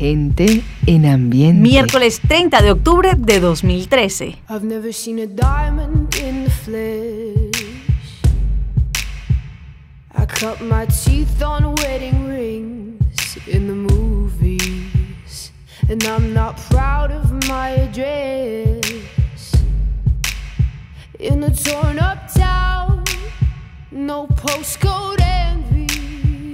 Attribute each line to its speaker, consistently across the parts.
Speaker 1: Gente en ambiente.
Speaker 2: Miércoles 30 de octubre de 2013.
Speaker 3: I've never seen a diamond in the flesh. I cut my teeth on wedding rings in the movies. And I'm not proud of my address. In a torn up town, no postcode envy.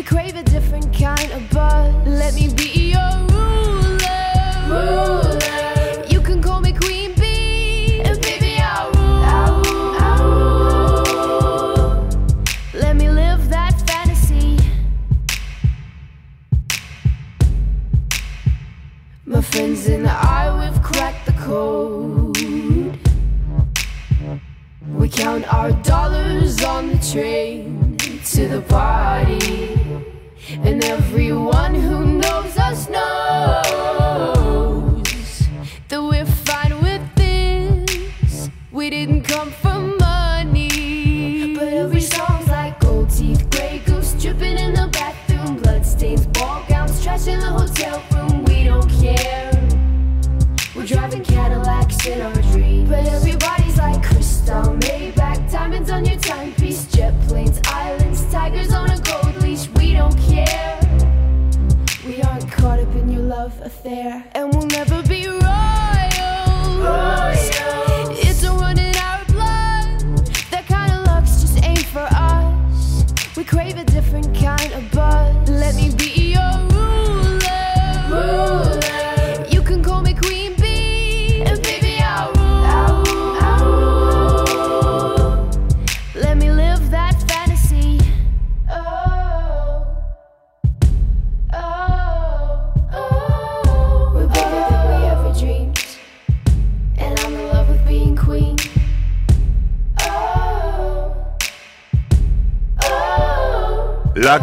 Speaker 3: We crave a different kind of buzz. Let me be your ruler. You can call me Queen Bee, and baby I'll rule. Let me live that fantasy. My friends and I, we've cracked the code. We count our dollars on the train to the party. And everyone who knows us knows that we're fine with this. We didn't come for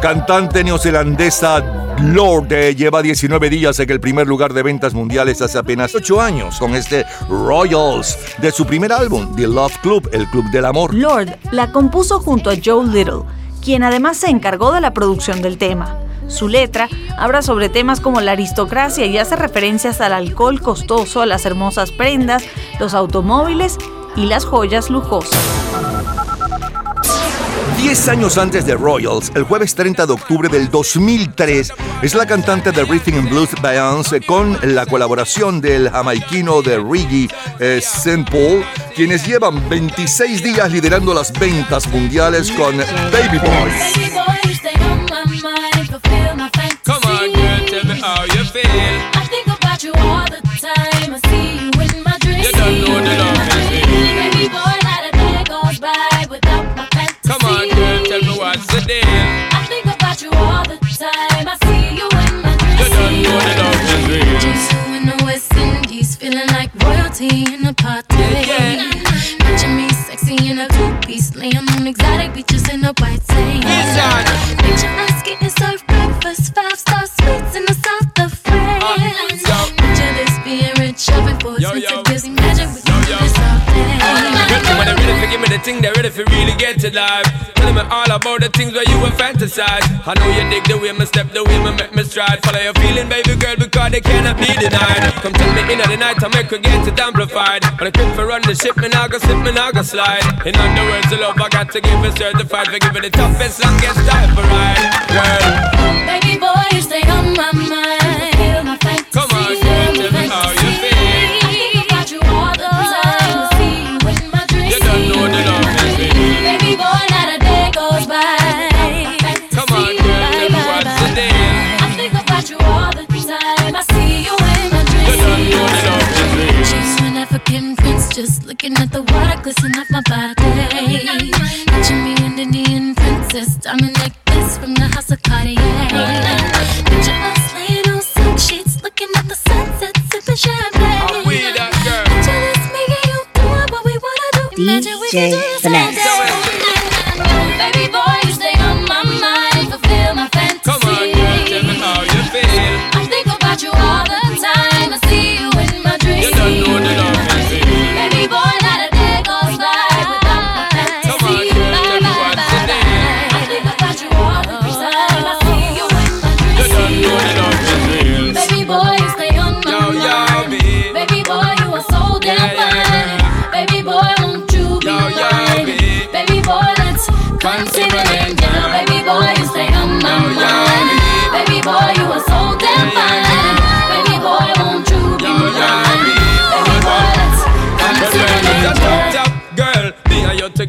Speaker 4: cantante neozelandesa Lorde lleva 19 días en el primer lugar de ventas mundiales hace apenas 8 años con este Royals de su primer álbum, The Love Club, el Club del Amor.
Speaker 2: Lord la compuso junto a Joe Little, quien además se encargó de la producción del tema. Su letra habla sobre temas como la aristocracia y hace referencias al alcohol costoso, a las hermosas prendas, los automóviles y las joyas lujosas.
Speaker 4: 10 años antes de Royals, el jueves 30 de octubre del 2003, es la cantante de Rhythm and Blues Beyoncé con la colaboración del jamaiquino de reggae eh, St. Paul, quienes llevan 26 días liderando las ventas mundiales con Baby Boy.
Speaker 5: Come on, girl, tell me how you feel.
Speaker 6: Like in a party.
Speaker 5: Yeah,
Speaker 6: Picture me sexy in a two-piece, laying on exotic beaches in a white sand. Picture us getting served breakfast, five-star suites in the south of France.
Speaker 5: yo.
Speaker 6: Picture this being rich, shopping for expensive
Speaker 5: for give me the thing, they ready for really get to life. Tell me all about the things where you were fantasize. I know you dig the way me step, the way me make me stride. Follow your feeling, baby girl, because they cannot be denied. Come tell me in the night, I make her get it amplified. When I quit for run the ship, me now go slip, me now go slide. In other words, the love I got to give is certified for giving the toughest, longest time for ride. Girl,
Speaker 6: Baby boy, you stay on my mind. imprints. Just looking at the water glisten off my body. Catching me in Indian princess, diamond necklace from the house of Cartier.
Speaker 5: Picture us laying on silk sheets, looking at the sunset,
Speaker 6: sipping champagne. Picture us me
Speaker 5: and you doing
Speaker 6: what
Speaker 5: we
Speaker 6: wanna do.
Speaker 5: Imagine
Speaker 6: we can do this all day.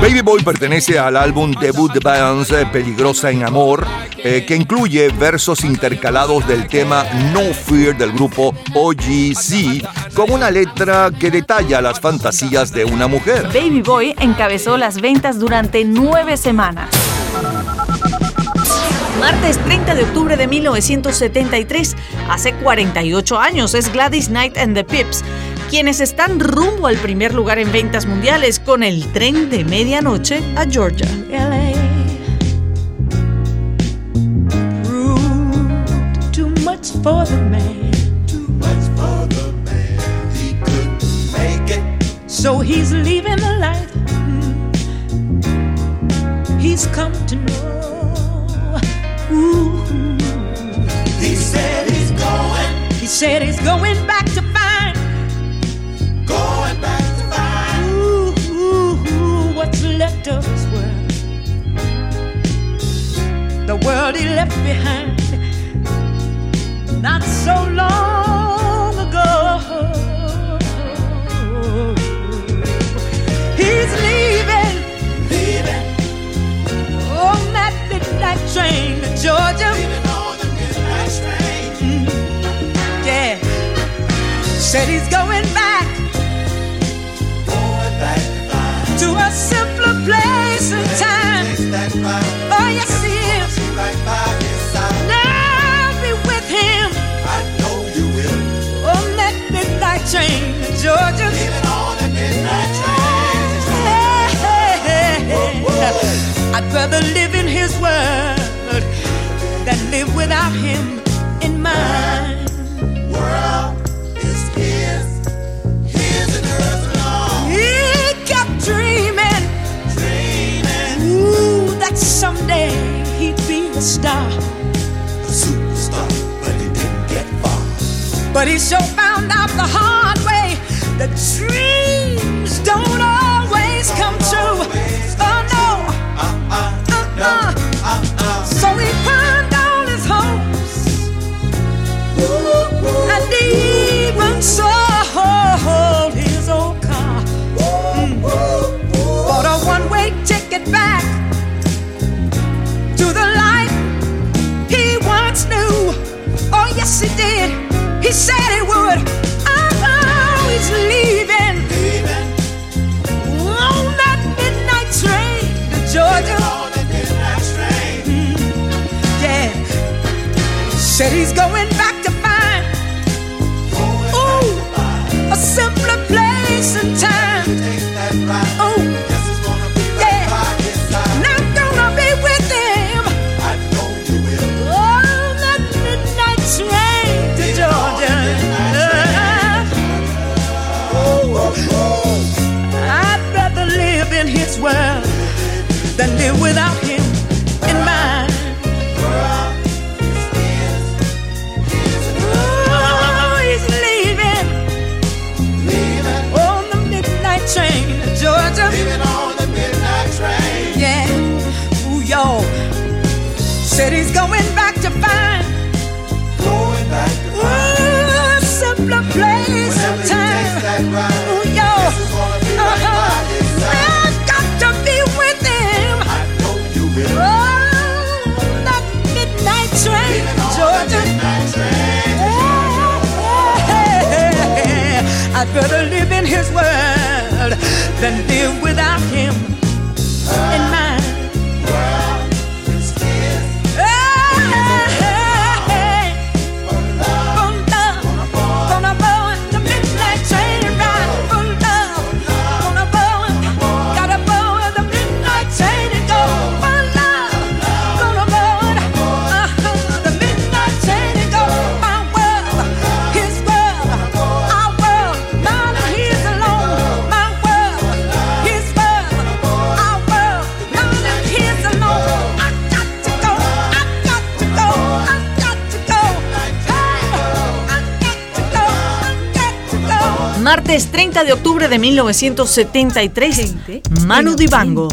Speaker 5: Baby Boy
Speaker 4: pertenece al álbum debut de Beyoncé, Peligrosa en Amor, eh, que incluye versos intercalados del tema No Fear del grupo OGC, con una letra que detalla las fantasías de una mujer.
Speaker 2: Baby Boy encabezó las ventas durante nueve semanas. Martes 30 de octubre de 1973, hace 48 años, es Gladys Knight and the Pips, quienes están rumbo al primer lugar en ventas mundiales con el tren de medianoche a Georgia.
Speaker 7: proved too much for the man. Too much for the man. He couldn't make it. So he's leaving the life he's come to know. Ooh. He said he's going. He said he's going back to. Going back to find. Ooh, ooh, ooh, what's left of world the world he left behind not so long ago. He's leaving, leaving on that midnight train to Georgia. Leaving on the midnight train. Mm-hmm. Yeah, said he's going back, a simpler place and time. Oh yes, he is. Now be with him. Oh, I know you will. On that midnight train to Georgia. Even on the midnight train. I'd rather live in his world than live without him in mine. He'd be a star, a superstar, but he didn't get far. But he sure found out the hard way that dreams don't always said he's going this world than live without.
Speaker 2: Martes 30 de octubre de 1973, Manu Dibango.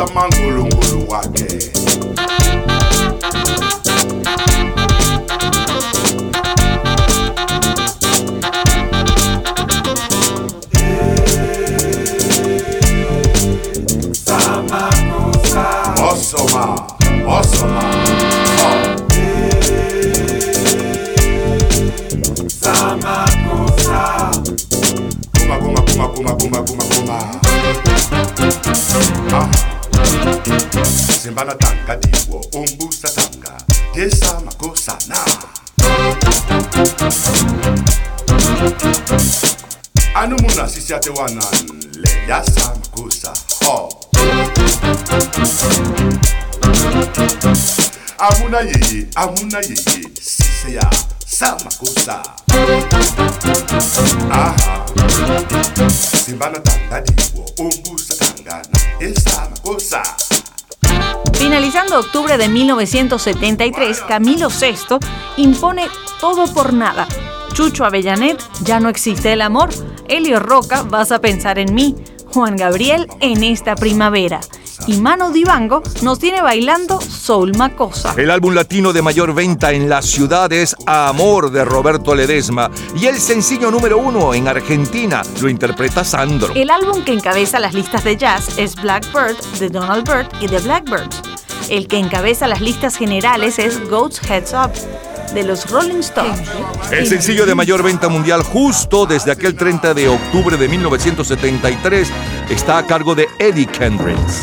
Speaker 8: amangulungulu wakhe
Speaker 2: Finalizando octubre de 1973, Camilo VI impone todo por nada. Chucho Avellanet, ya no existe el amor, Elio Roca, vas a pensar en mí. Juan Gabriel, en esta primavera. Y Mano Dibango nos tiene bailando Soul Macosa.
Speaker 4: El álbum latino de mayor venta en la ciudad es Amor de Roberto Ledesma y el sencillo número uno en Argentina lo interpreta Sandro.
Speaker 2: El álbum que encabeza las listas de jazz es Blackbird de Donald Byrd y The Blackbirds. El que encabeza las listas generales es Goat's Heads Up de los Rolling Stones.
Speaker 4: El sencillo de mayor venta mundial justo desde aquel 30 de octubre de 1973 está a cargo de Eddie Kendricks.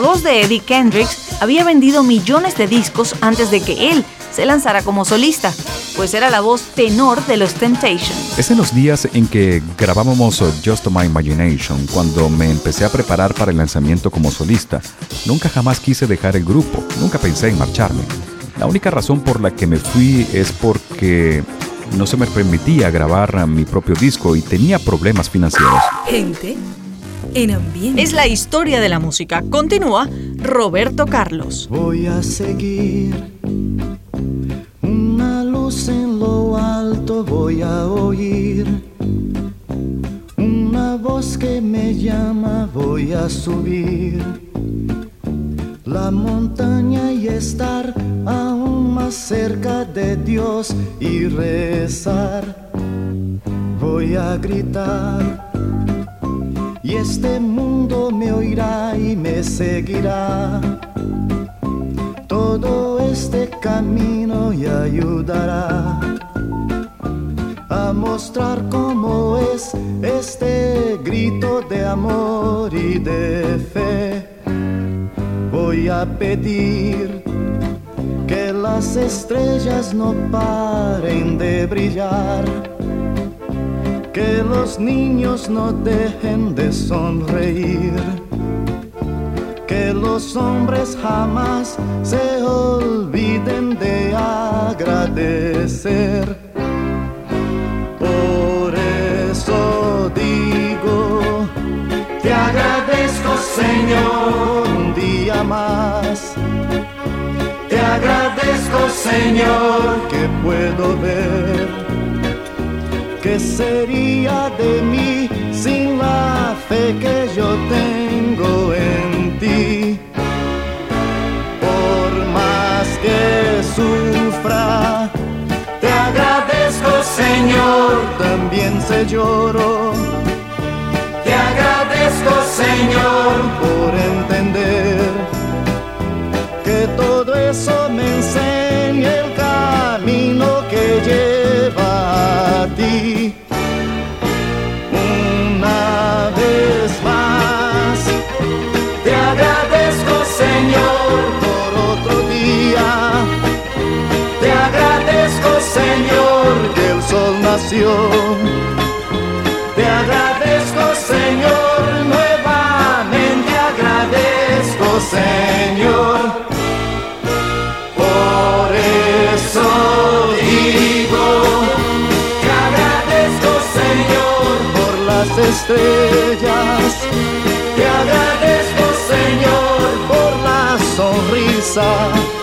Speaker 2: La voz de Eddie Kendricks había vendido millones de discos antes de que él se lanzara como solista, pues era la voz tenor de los Temptations.
Speaker 9: Es en los días en que grabábamos Just My Imagination, cuando me empecé a preparar para el lanzamiento como solista. Nunca jamás quise dejar el grupo, nunca pensé en marcharme. La única razón por la que me fui es porque no se me permitía grabar mi propio disco y tenía problemas financieros.
Speaker 2: Gente en ambiente. Es la historia de la música. Continúa Roberto Carlos.
Speaker 10: Voy a seguir una luz en lo alto, voy a oír una voz que me llama, voy a subir la montaña y estar aún más cerca de Dios y rezar. Voy a gritar y este mundo me oirá y me seguirá. Todo este camino y ayudará a mostrar cómo es este grito de amor y de fe voy a pedir que las estrellas no paren de brillar, que los niños no dejen de sonreír, que los hombres jamás se olviden de agradecer. Por eso digo, te agradezco Señor más. Te agradezco, Señor, que puedo ver. ¿Qué sería de mí sin la fe que yo tengo en ti? Por más que sufra, te agradezco, Señor, también se lloro. Te agradezco, Señor, por entender el sol nació. Te agradezco Señor nuevamente agradezco Señor. estrellas. Te agradezco, Señor, por la sonrisa.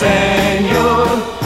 Speaker 10: Señor.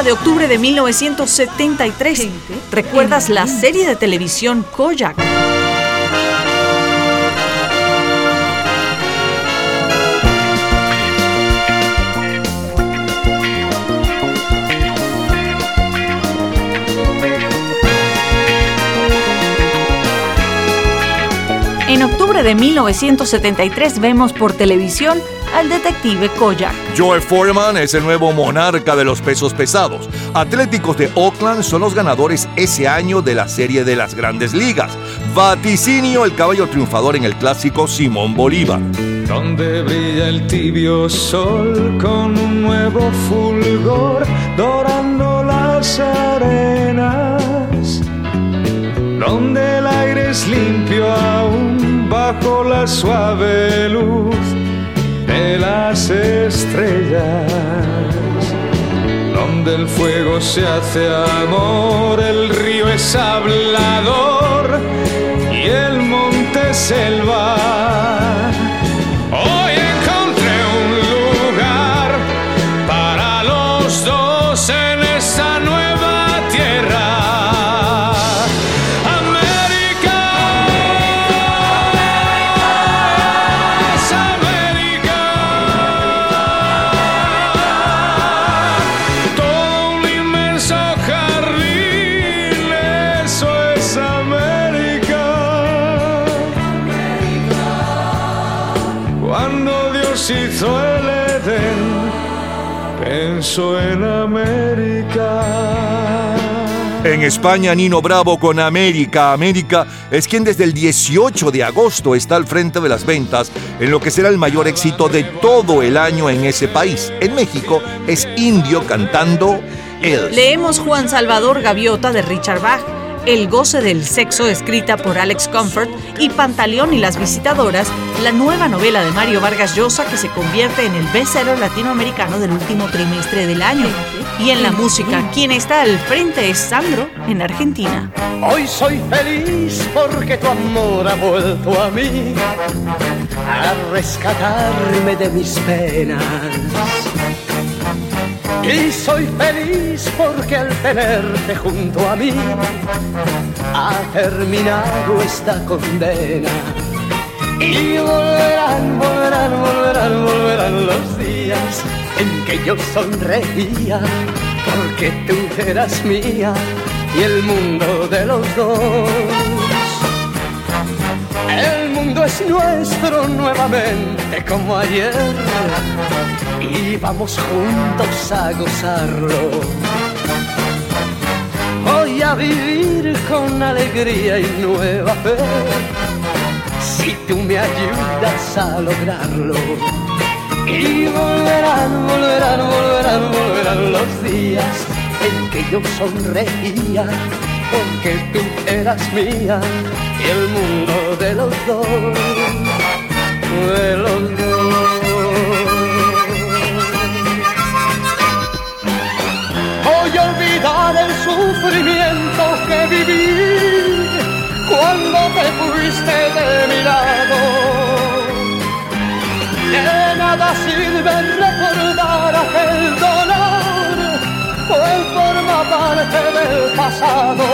Speaker 2: 30 de octubre de 1973. ¿Recuerdas la serie de televisión Kojak? En octubre de 1973 vemos por televisión al detective Kojak.
Speaker 4: Joe Foreman es el nuevo monarca de los pesos pesados. Atléticos de Oakland son los ganadores ese año de la serie de las grandes ligas. Vaticinio, el caballo triunfador en el clásico Simón Bolívar.
Speaker 11: Donde brilla el tibio sol con un nuevo fulgor dorando las arenas. Donde el aire es limpio aún bajo la suave luz
Speaker 12: las estrellas, donde el fuego se hace amor, el río es hablador y el monte selva. En
Speaker 4: España, Nino Bravo con América. América es quien desde el 18 de agosto está al frente de las ventas en lo que será el mayor éxito de todo el año en ese país. En México es Indio cantando él.
Speaker 2: Leemos Juan Salvador Gaviota de Richard Bach, El goce del sexo escrita por Alex Comfort y Pantaleón y las visitadoras, la nueva novela de Mario Vargas Llosa que se convierte en el bestseller latinoamericano del último trimestre del año. Y en la música, quien está al frente es Sandro en Argentina.
Speaker 13: Hoy soy feliz porque tu amor ha vuelto a mí a rescatarme de mis penas. Y soy feliz porque al tenerte junto a mí ha terminado esta condena. Y volverán, volverán, volverán, volverán los días en que yo sonreía porque tú eras mía y el mundo de los dos. El mundo es nuestro nuevamente como ayer y vamos juntos a gozarlo. Voy a vivir con alegría y nueva fe si tú me ayudas a lograrlo. Y volverán, volverán, volverán, volverán los días en que yo sonreía porque tú eras mía y el mundo de los dos, de los dos. Voy a olvidar el sufrimiento que viví cuando te fuiste de mi lado. De nada sirve pasado.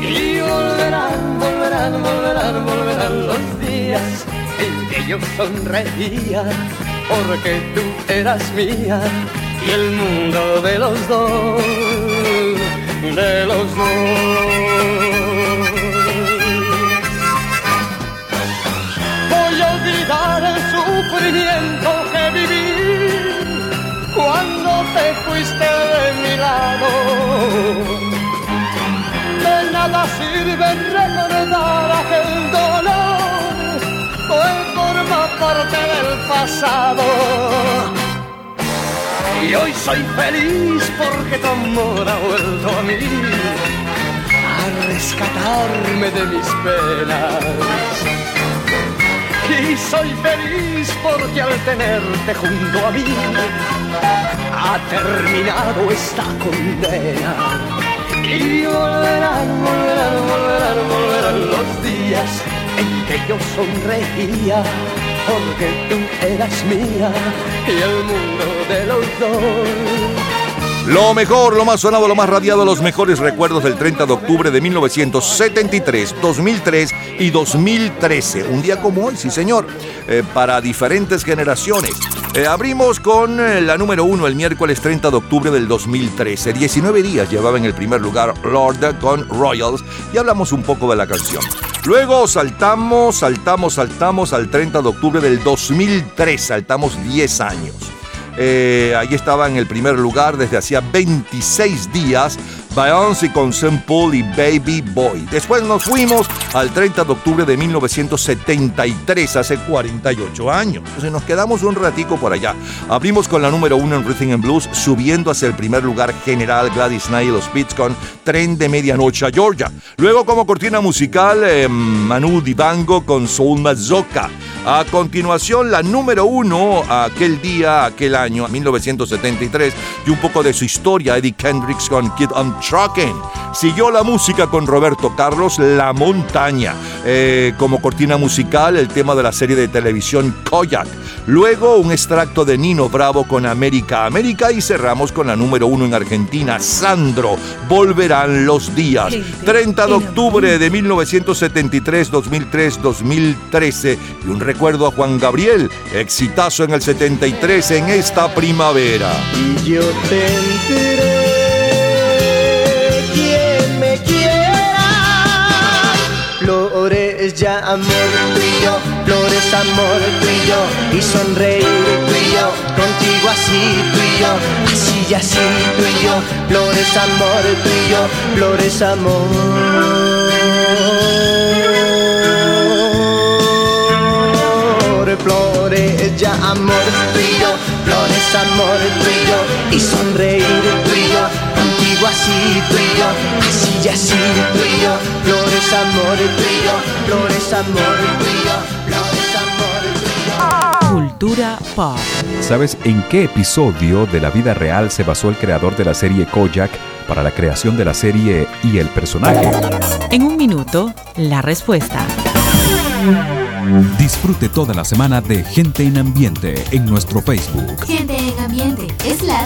Speaker 13: Y volverán, volverán, volverán, volverán los días en que yo sonreía porque tú eras mía y el mundo de los dos, de los dos. Voy a olvidar el sufrimiento que viví cuando te fuiste de mi lado de nada sirve recordar aquel dolor, parte del pasado. Y hoy soy feliz porque tu amor ha vuelto a mí, a rescatarme de mis penas. Y soy feliz porque al tenerte junto a mí, ha terminado esta condena. Y volverán, volverán, volverán, volverán los días en que yo sonreía porque tú eras mía y el mundo de los dos.
Speaker 4: Lo mejor, lo más sonado, lo más radiado, los mejores recuerdos del 30 de octubre de 1973, 2003 y 2013. Un día como hoy, sí señor, eh, para diferentes generaciones. Eh, abrimos con eh, la número uno el miércoles 30 de octubre del 2013. 19 días llevaba en el primer lugar Lord con Royals y hablamos un poco de la canción. Luego saltamos, saltamos, saltamos al 30 de octubre del 2003, saltamos 10 años. Eh, ahí estaba en el primer lugar desde hacía 26 días Beyoncé con St. Paul y Baby Boy. Después nos fuimos al 30 de octubre de 1973, hace 48 años. Entonces nos quedamos un ratico por allá. Abrimos con la número uno en Rhythm and Blues, subiendo hacia el primer lugar general Gladys Knight y los Beats con Tren de Medianoche a Georgia. Luego como cortina musical, eh, Manu Dibango con Soul Mazoka. A continuación, la número uno aquel día, aquel año, 1973, y un poco de su historia, Eddie Kendricks con Kid on Trucking. Siguió la música con Roberto Carlos, La Montaña. Eh, como cortina musical, el tema de la serie de televisión Koyak. Luego, un extracto de Nino Bravo con América América y cerramos con la número uno en Argentina, Sandro. Volverán los días. 30 de octubre de 1973, 2003, 2013. Y un recuerdo a Juan Gabriel, exitazo en el 73 en esta primavera.
Speaker 14: Y yo tendré quien Ya amor tú y yo, flores amor tú y yo, y sonreír tú y yo, contigo así tú y yo, así y así tú y yo, flores amor tú y yo, flores amor. Flores ya amor tú y yo, flores amor tú y yo, y sonreír tú y yo, contigo así tú y yo, así y así tú y yo, flores amor tú y yo, flores amor tú y yo, flores amor tú y yo.
Speaker 1: Cultura pop.
Speaker 9: ¿Sabes en qué episodio de la vida real se basó el creador de la serie Kojak para la creación de la serie y el personaje?
Speaker 1: En un minuto, la respuesta.
Speaker 9: Disfrute toda la semana de Gente en Ambiente en nuestro Facebook
Speaker 15: Gente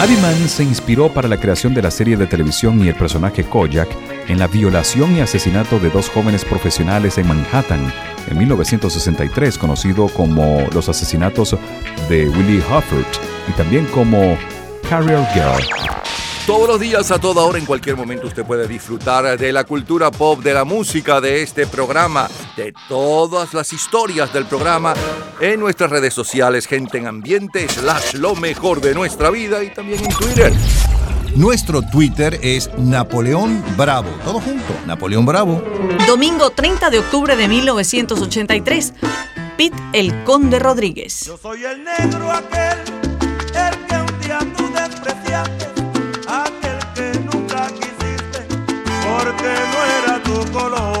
Speaker 9: Abiman se inspiró para la creación de la serie de televisión y el personaje Kojak en la violación y asesinato de dos jóvenes profesionales en Manhattan en 1963, conocido como los asesinatos de Willie Hufford y también como Carrier Girl.
Speaker 4: Todos los días, a toda hora, en cualquier momento, usted puede disfrutar de la cultura pop, de la música, de este programa, de todas las historias del programa en nuestras redes sociales, gente en ambiente, slash lo mejor de nuestra vida y también en Twitter. Nuestro Twitter es Napoleón Bravo. Todo junto, Napoleón Bravo.
Speaker 2: Domingo 30 de octubre de 1983. Pete el Conde Rodríguez.
Speaker 16: Yo soy el negro aquel, porque no era tu color.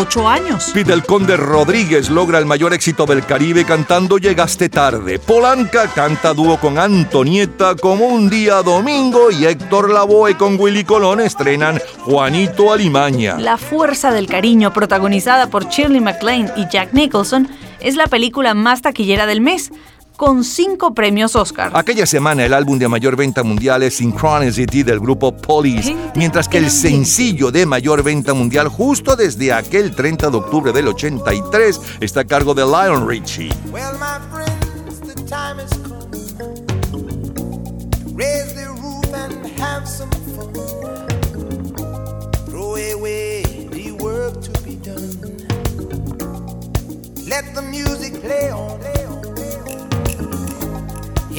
Speaker 2: 38 años.
Speaker 4: Pete el Conde Rodríguez logra el mayor éxito del Caribe cantando Llegaste tarde. Polanca canta dúo con Antonieta como un día domingo y Héctor Lavoe con Willy Colón estrenan Juanito Alimaña.
Speaker 2: La Fuerza del Cariño, protagonizada por Shirley MacLaine y Jack Nicholson, es la película más taquillera del mes, con cinco premios Oscar.
Speaker 4: Aquella semana el álbum de mayor venta mundial es Synchronicity del grupo Police, mientras que el sencillo de mayor venta mundial justo desde aquel 30 de octubre del 83 está a cargo de Lion Richie.
Speaker 17: Well, my friends, the time is come. Raise the roof and have some fun. Throw away the work to be done. Let the music play on. Play on.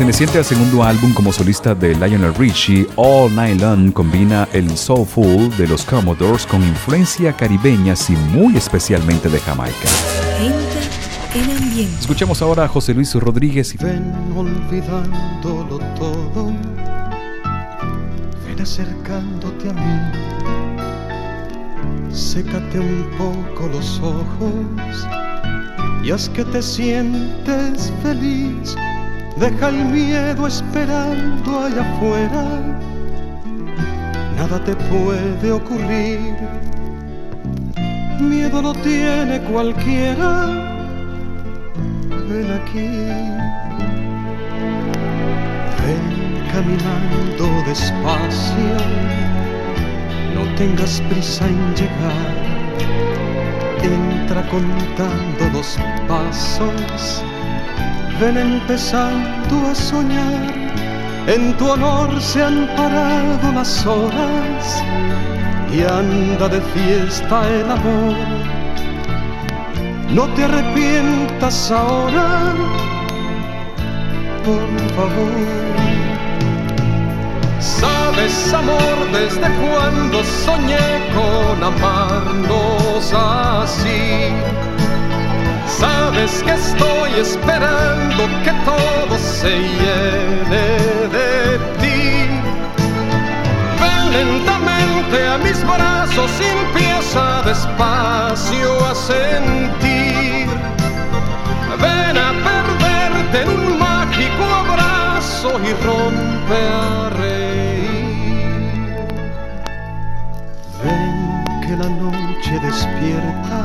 Speaker 9: Perteneciente al segundo álbum como solista de Lionel Richie, All Night Long combina el soulful de los Commodores con influencia caribeñas y muy especialmente de Jamaica.
Speaker 18: Gente en ambiente.
Speaker 9: Escuchemos ahora a José Luis Rodríguez y
Speaker 19: Ven olvidándolo todo, ven acercándote a mí. Sécate un poco los ojos y haz que te sientes feliz. Deja el miedo esperando allá afuera. Nada te puede ocurrir. Miedo no tiene cualquiera. Ven aquí. Ven caminando despacio, no tengas prisa en llegar. Entra contando los pasos, ven empezando a soñar. En tu honor se han parado las horas y anda de fiesta el amor. No te arrepientas ahora, por favor. Sabes, amor, desde cuando soñé con amarnos así. Sabes que estoy esperando que todo se llene de ti. Ven lentamente a mis brazos, pies
Speaker 11: empieza despacio a sentir. Ven a perderte en un mágico abrazo y rompe a reír.
Speaker 10: Ven que la noche despierta,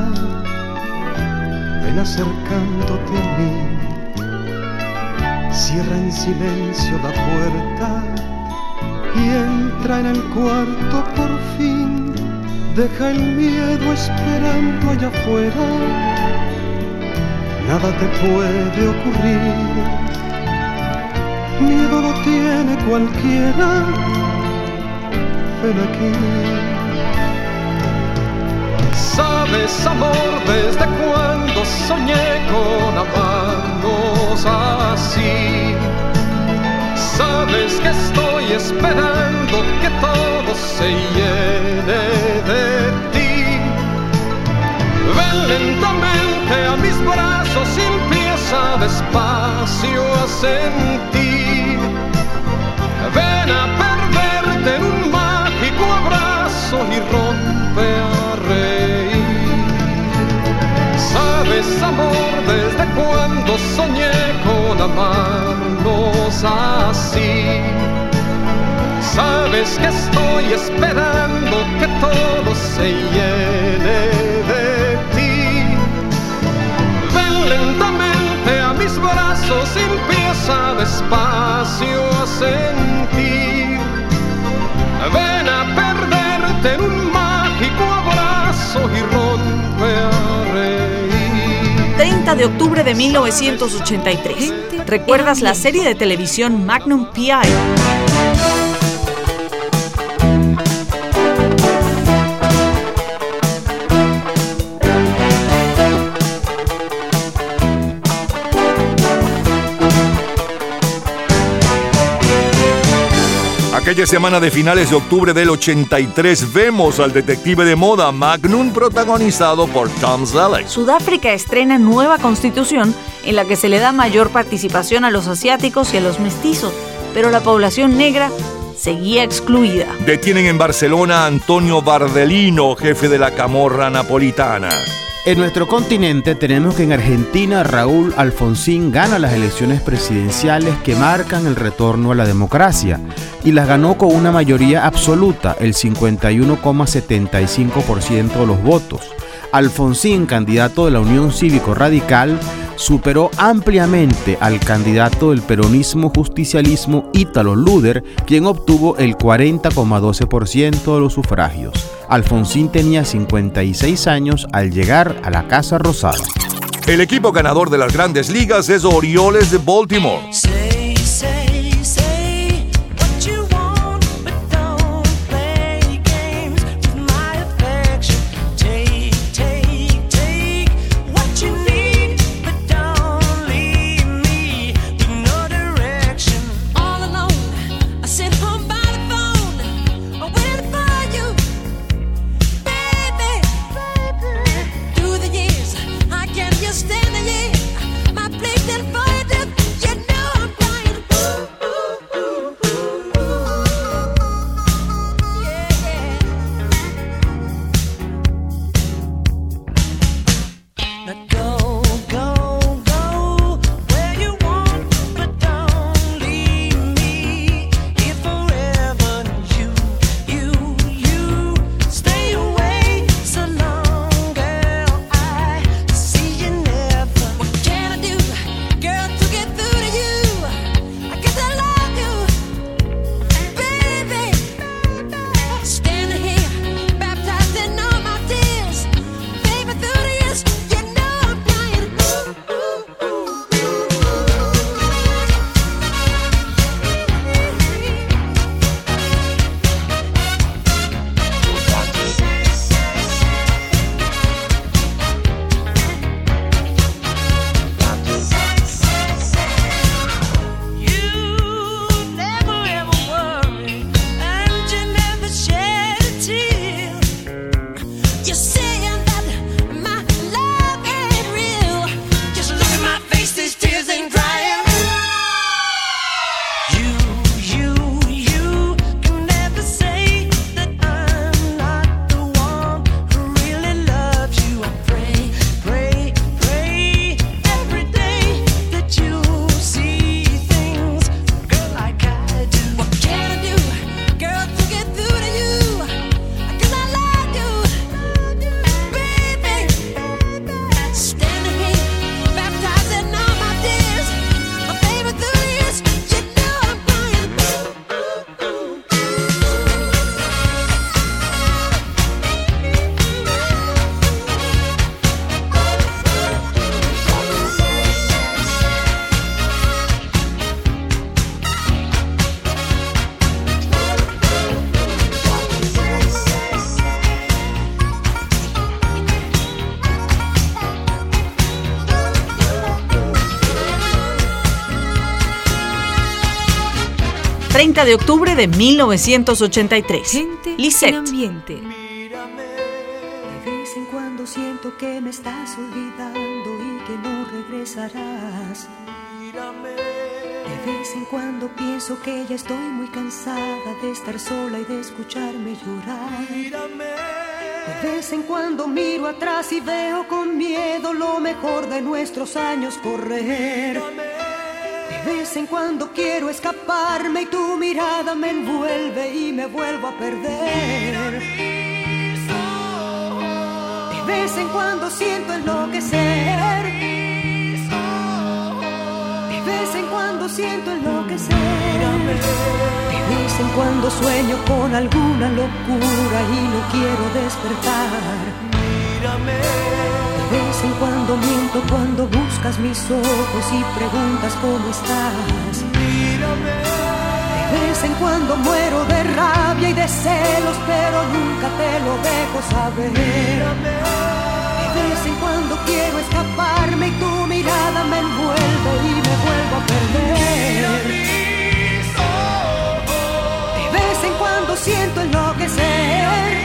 Speaker 10: acercándote a mí. Cierra en silencio la puerta y entra en el cuarto por fin. Deja el miedo esperando allá afuera. Nada te puede ocurrir. Miedo lo tiene cualquiera. Ven aquí.
Speaker 11: Sabes, amor, desde cuando soñé con amarnos así. Sabes que estoy esperando que todo se llene de ti. Ven lentamente a mis brazos y empieza despacio a sentir. Ven a perderte en un mágico abrazo y rompe Sabes, amor, desde cuando soñé con amarnos así. Sabes que estoy esperando que todo se llene de ti. Ven lentamente a mis brazos y empieza despacio a sentir.
Speaker 2: 30 de octubre de 1983. ¿Recuerdas la serie de televisión Magnum P.I.?
Speaker 4: Semana de finales de octubre del 83 vemos al detective de moda Magnum protagonizado por Tom Selleck.
Speaker 2: Sudáfrica estrena nueva constitución en la que se le da mayor participación a los asiáticos y a los mestizos, pero la población negra seguía excluida.
Speaker 4: Detienen en Barcelona a Antonio Bardelino, jefe de la camorra napolitana.
Speaker 20: En nuestro continente tenemos que en Argentina Raúl Alfonsín gana las elecciones presidenciales que marcan el retorno a la democracia y las ganó con una mayoría absoluta, el 51,75% de los votos. Alfonsín, candidato de la Unión Cívico Radical, superó ampliamente al candidato del peronismo justicialismo Ítalo Luder, quien obtuvo el 40,12% de los sufragios. Alfonsín tenía 56 años al llegar a la Casa Rosada.
Speaker 4: El equipo ganador de las grandes ligas es Orioles de Baltimore.
Speaker 2: De octubre de 1983. Lisette.
Speaker 1: ambiente.
Speaker 7: De vez en cuando siento que me estás olvidando y que no regresarás. De vez en cuando pienso que ya estoy muy cansada de estar sola y de escucharme llorar. De vez en cuando miro atrás y veo con miedo lo mejor de nuestros años correr. Vez en cuando quiero escaparme y tu mirada me envuelve y me vuelvo a perder. De vez en cuando siento enloquecer. De vez en cuando siento enloquecer. De vez en cuando sueño con alguna locura y no quiero despertar. De vez en cuando miento cuando buscas mis ojos y preguntas cómo estás. De vez en cuando muero de rabia y de celos, pero nunca te lo dejo saber. De vez en cuando quiero escaparme y tu mirada me envuelve y me vuelvo a perder. De vez en cuando siento enloquecer.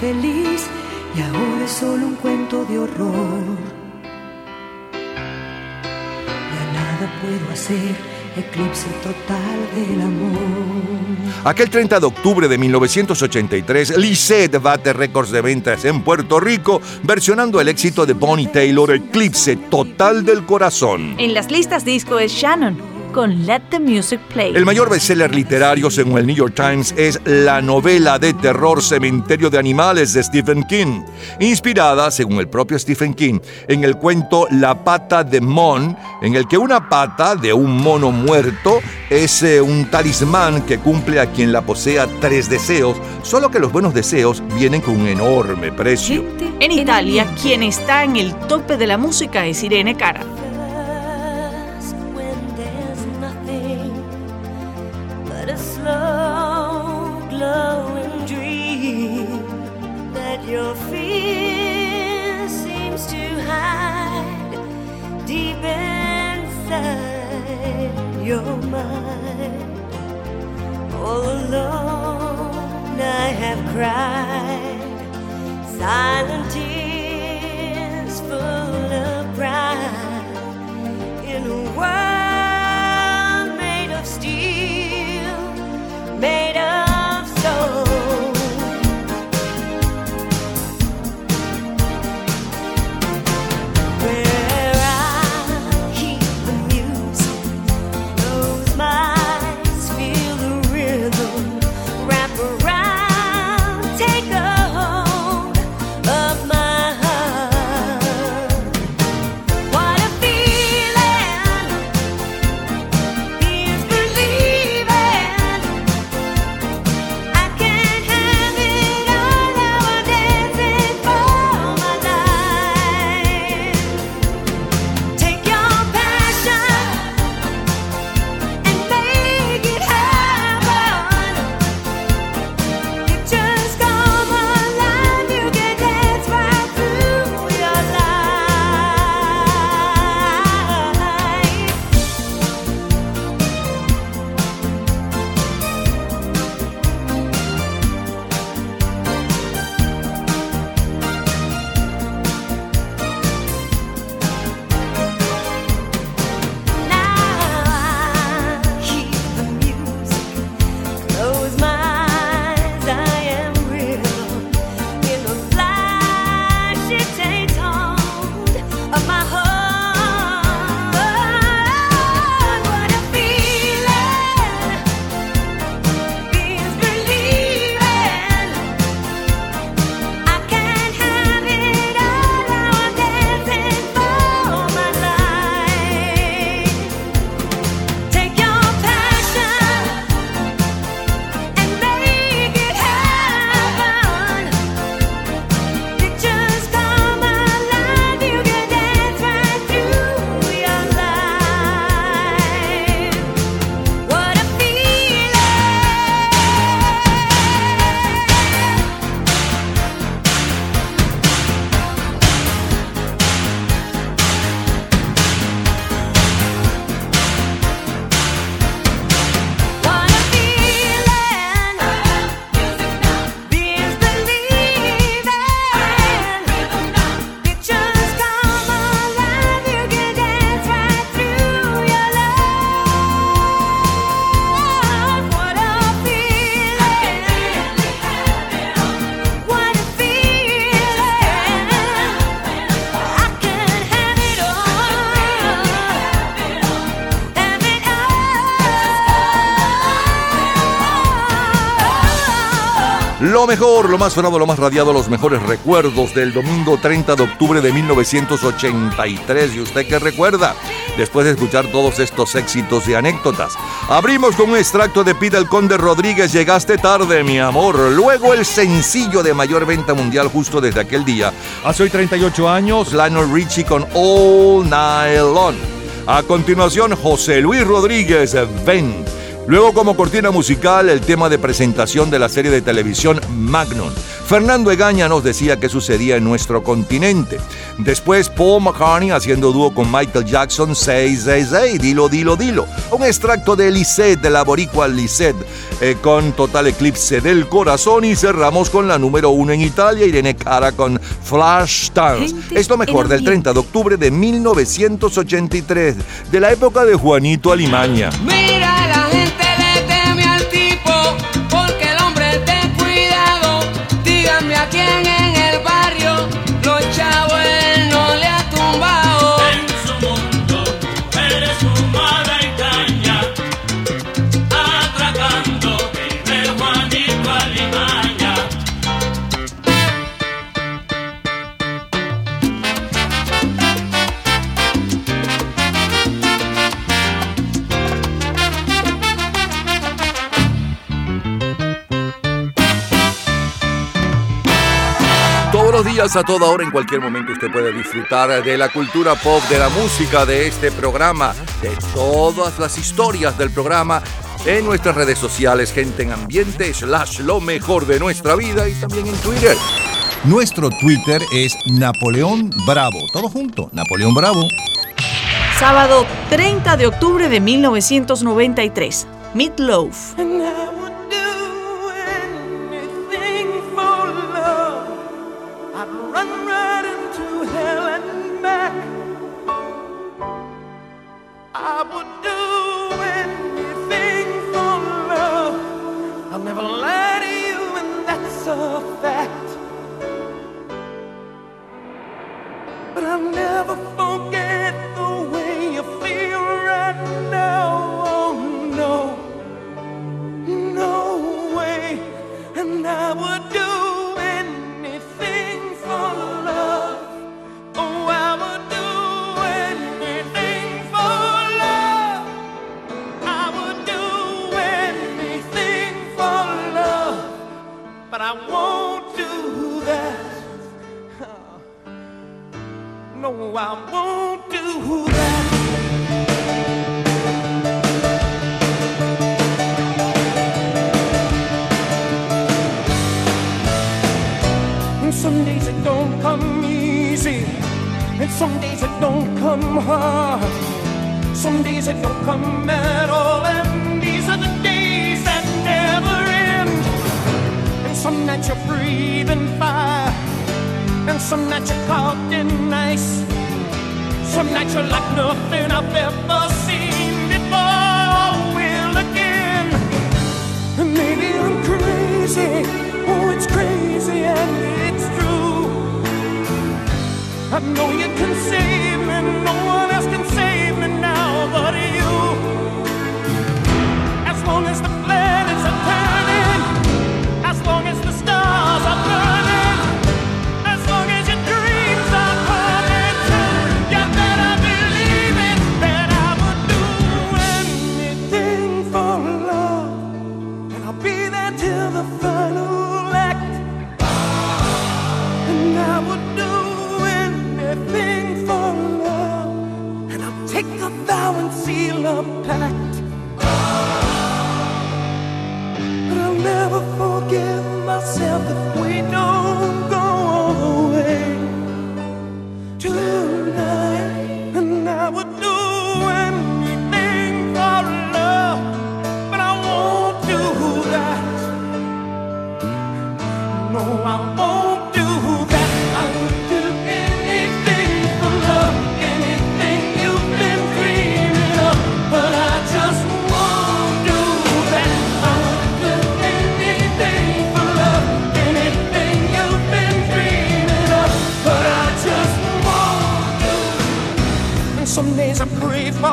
Speaker 7: Feliz y ahora es solo un cuento de horror. Ya nada puedo hacer. Eclipse total del amor.
Speaker 4: Aquel 30 de octubre de 1983, Lisette bate récords de ventas en Puerto Rico, versionando el éxito de Bonnie Taylor, Eclipse Total del Corazón.
Speaker 2: En las listas disco es Shannon con Let the Music Play.
Speaker 4: El mayor bestseller literario, según el New York Times, es la novela de terror Cementerio de Animales de Stephen King, inspirada, según el propio Stephen King, en el cuento La pata de Mon, en el que una pata de un mono muerto es eh, un talismán que cumple a quien la posea tres deseos, solo que los buenos deseos vienen con un enorme precio.
Speaker 2: En Italia, quien está en el tope de la música es Irene Cara.
Speaker 21: All alone, I have cried silent tears full
Speaker 4: Lo mejor, lo más sonado, lo más radiado, los mejores recuerdos del domingo 30 de octubre de 1983. ¿Y usted qué recuerda? Después de escuchar todos estos éxitos y anécdotas. Abrimos con un extracto de Pete el Conde Rodríguez, Llegaste tarde, mi amor. Luego el sencillo de mayor venta mundial justo desde aquel día. Hace hoy 38 años, Lionel Richie con All Night Long. A continuación, José Luis Rodríguez, Ven. Luego como cortina musical el tema de presentación de la serie de televisión Magnum. Fernando Egaña nos decía qué sucedía en nuestro continente. Después Paul McCartney haciendo dúo con Michael Jackson 666, dilo, dilo, dilo. Un extracto de Lisette, de la boricua Lisette, eh, con Total Eclipse del Corazón y cerramos con la número uno en Italia, Irene Cara con Flash Dance. Es lo mejor del
Speaker 2: ambiente.
Speaker 4: 30 de octubre de 1983, de la época de Juanito Alimaña.
Speaker 22: Mira,
Speaker 4: días, a toda hora, en cualquier momento, usted puede disfrutar de la cultura pop, de la música, de este programa, de todas las historias del programa en nuestras redes sociales, gente en ambiente, slash lo mejor de nuestra vida y también en Twitter.
Speaker 23: Nuestro Twitter es Napoleón Bravo. Todo junto, Napoleón Bravo.
Speaker 2: Sábado 30 de octubre de 1993. Meatloaf.
Speaker 22: Some nights you're like nothing I've ever seen before. Will again. Maybe I'm crazy. Oh, it's crazy and it's true. I know you can save me. No one else can save me now but you. As long as the planets are turning, as long as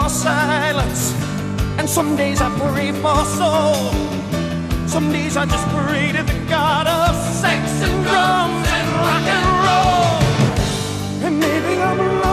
Speaker 22: for silence, and some days I pray for soul. Some days I just pray to the God of sex and drums and rock and roll. And maybe I'm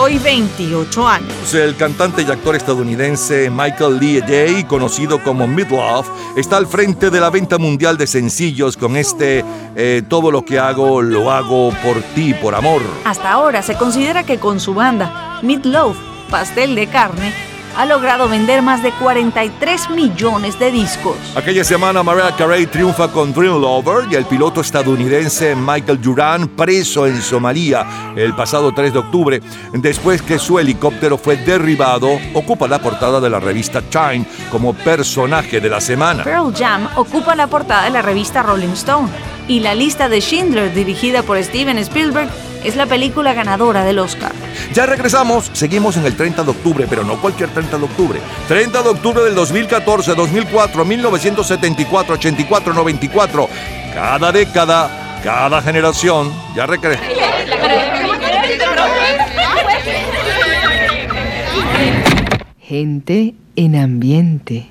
Speaker 2: hoy 28 años.
Speaker 4: El cantante y actor estadounidense Michael Lee Day, conocido como Midlove, está al frente de la venta mundial de sencillos con este eh, Todo lo que hago, lo hago por ti, por amor.
Speaker 2: Hasta ahora se considera que con su banda, Meatloaf, Pastel de Carne, ha logrado vender más de 43 millones de discos.
Speaker 4: Aquella semana Mariah Carey triunfa con Dream Lover y el piloto estadounidense Michael Duran preso en Somalia el pasado 3 de octubre después que su helicóptero fue derribado ocupa la portada de la revista Time como personaje de la semana.
Speaker 2: Pearl Jam ocupa la portada de la revista Rolling Stone y la lista de Schindler dirigida por Steven Spielberg es la película ganadora del Oscar.
Speaker 4: Ya regresamos, seguimos en el 30 de octubre, pero no cualquier 30 de octubre. 30 de octubre del 2014, 2004, 1974, 84, 94. Cada década, cada generación. Ya regresamos.
Speaker 1: Gente en ambiente.